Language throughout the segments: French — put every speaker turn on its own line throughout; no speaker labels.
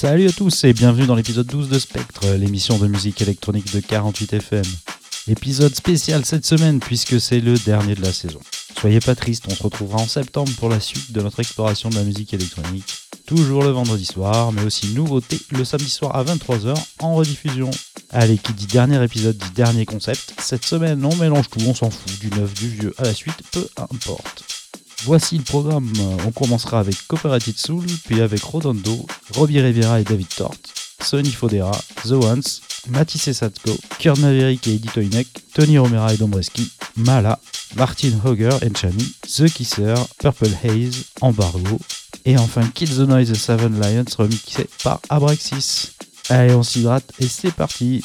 Salut à tous et bienvenue dans l'épisode 12 de Spectre, l'émission de musique électronique de 48 FM. Épisode spécial cette semaine puisque c'est le dernier de la saison. Soyez pas tristes, on se retrouvera en septembre pour la suite de notre exploration de la musique électronique. Toujours le vendredi soir, mais aussi nouveauté le samedi soir à 23h en rediffusion. Allez, qui dit dernier épisode dit dernier concept. Cette semaine, on mélange tout, on s'en fout, du neuf, du vieux à la suite, peu importe. Voici le programme. On commencera avec Cooperative Soul, puis avec Rodondo, Robbie Rivera et David Tort, Sonny Fodera, The Ones, Matisse Satko, Kurt Maverick et Eddie Toynek, Tony Romera et Dombreski, Mala, Martin Hogger et Chani, The Kisser, Purple Haze, Embargo, et enfin Kill the Noise et Seven Lions remixé par Abraxis. Allez, on s'hydrate et c'est parti!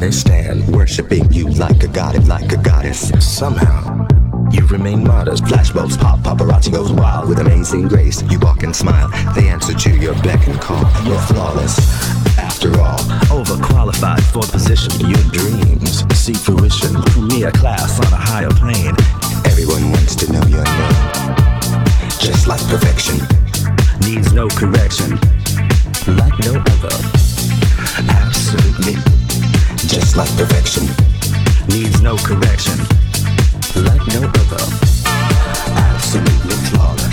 They stand, worshipping you like a god, like a goddess. Somehow, you remain modest. Flashbulbs pop, paparazzi goes wild with amazing grace. You walk and smile, they answer to your beck and call. You're flawless, after all. Overqualified for position. Your dreams see fruition. Me a class on a higher plane. Everyone wants to know your name. Just like perfection. Needs no correction. Like no other. Absolutely. Just like perfection. Needs no correction like no other. Absolutely flawless.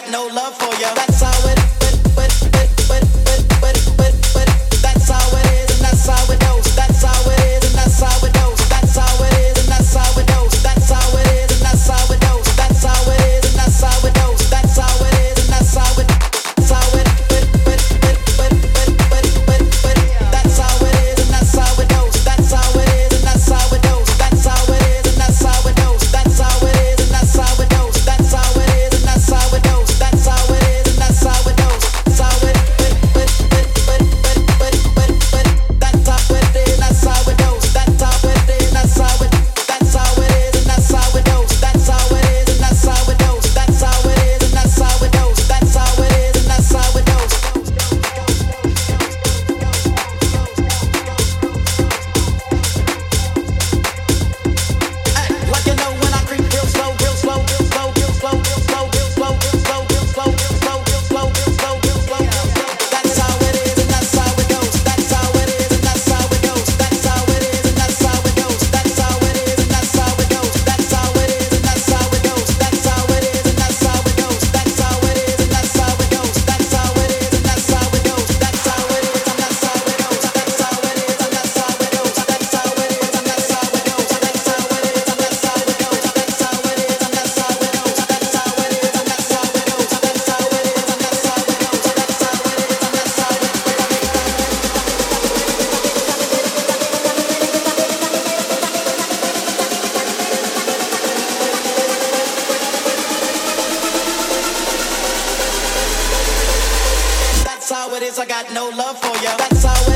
got no love for you. That's how it got no
love for ya. That's
how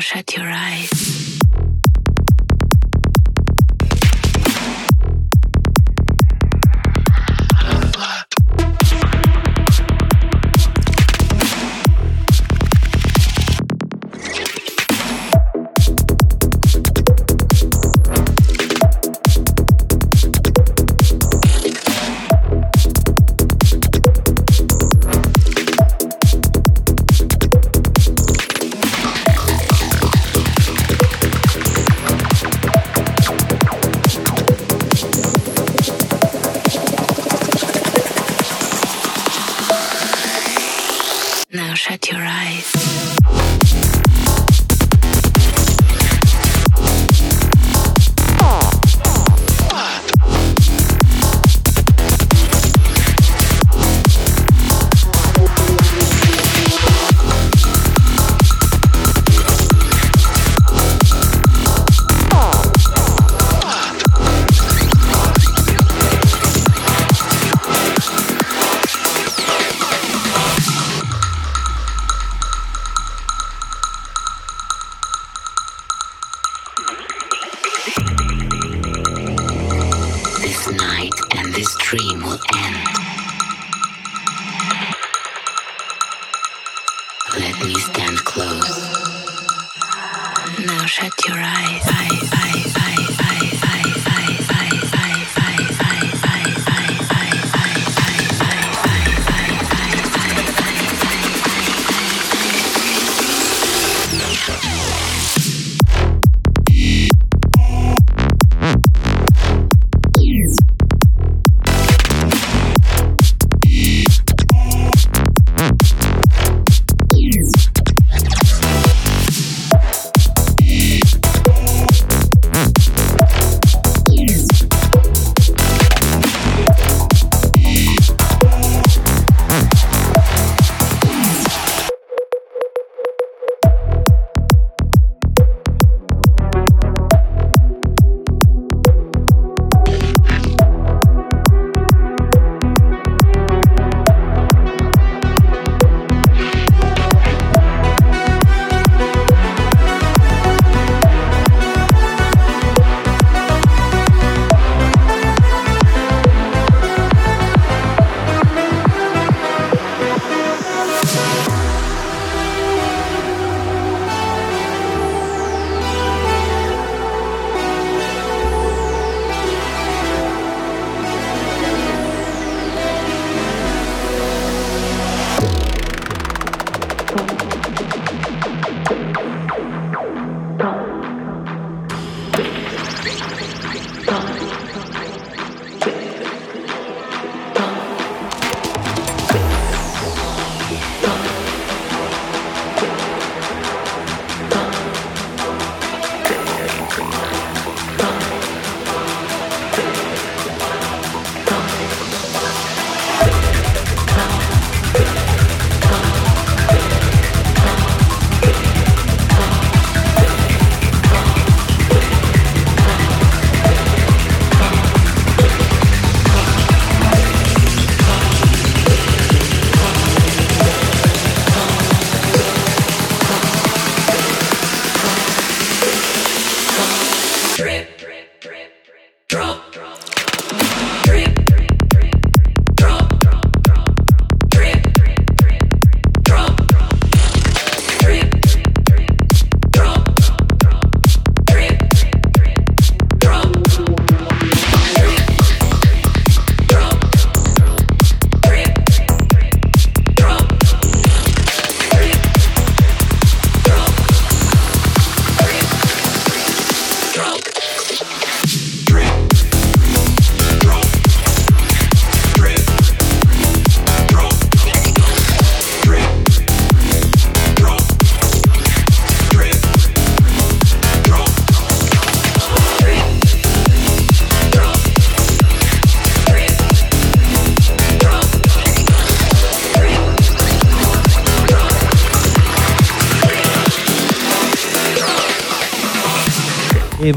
shut your eyes.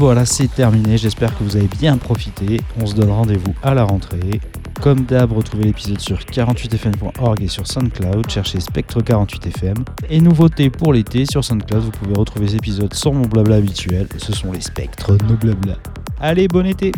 Voilà, c'est terminé. J'espère que vous avez bien profité. On se donne rendez-vous à la rentrée. Comme d'hab, retrouvez l'épisode sur 48fm.org et sur SoundCloud. Cherchez Spectre 48fm. Et nouveauté pour l'été, sur SoundCloud, vous pouvez retrouver ces épisodes sans mon blabla habituel. Ce sont les spectres, nos blabla. Allez, bon été!